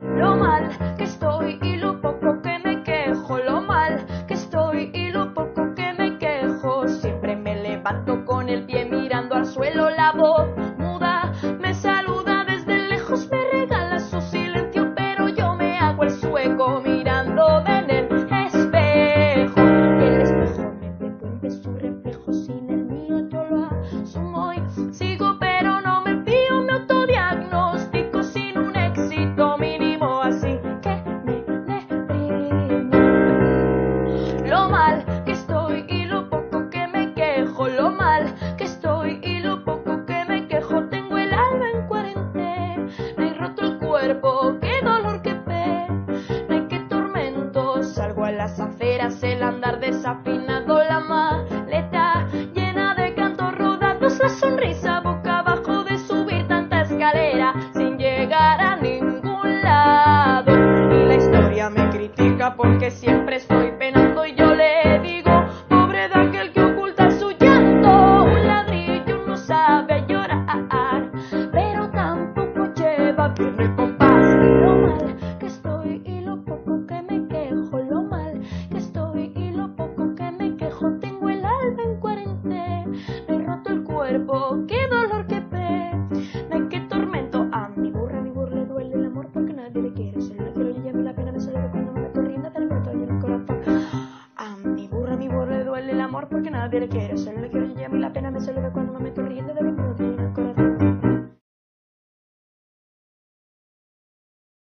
Lo mal que estoy y lo poco que me quejo, lo mal que estoy y lo poco que me quejo. Siempre me levanto con el pie mirando al suelo, la voz muda me saluda desde lejos, me regala su silencio, pero yo me hago el sueco cuerpo, qué dolor, qué pena, qué tormento. Salgo a las aceras, el andar desafinado, la maleta llena de cantos rodados, la sonrisa boca abajo de subir tanta escalera sin llegar a ningún lado. Y la historia me critica porque siempre cuerpo, qué dolor, qué pena, qué tormento. A mi burra, a mi burra le duele el amor porque nadie le quiere. Solo le quiero y a mí la pena me sale cuando me meto rienda del muerto y el corazón. A mi burra, a mi burra le duele el amor porque nadie le quiere. Solo le quiero y a mí la pena me sale cuando me meto rienda del muerto y el corazón.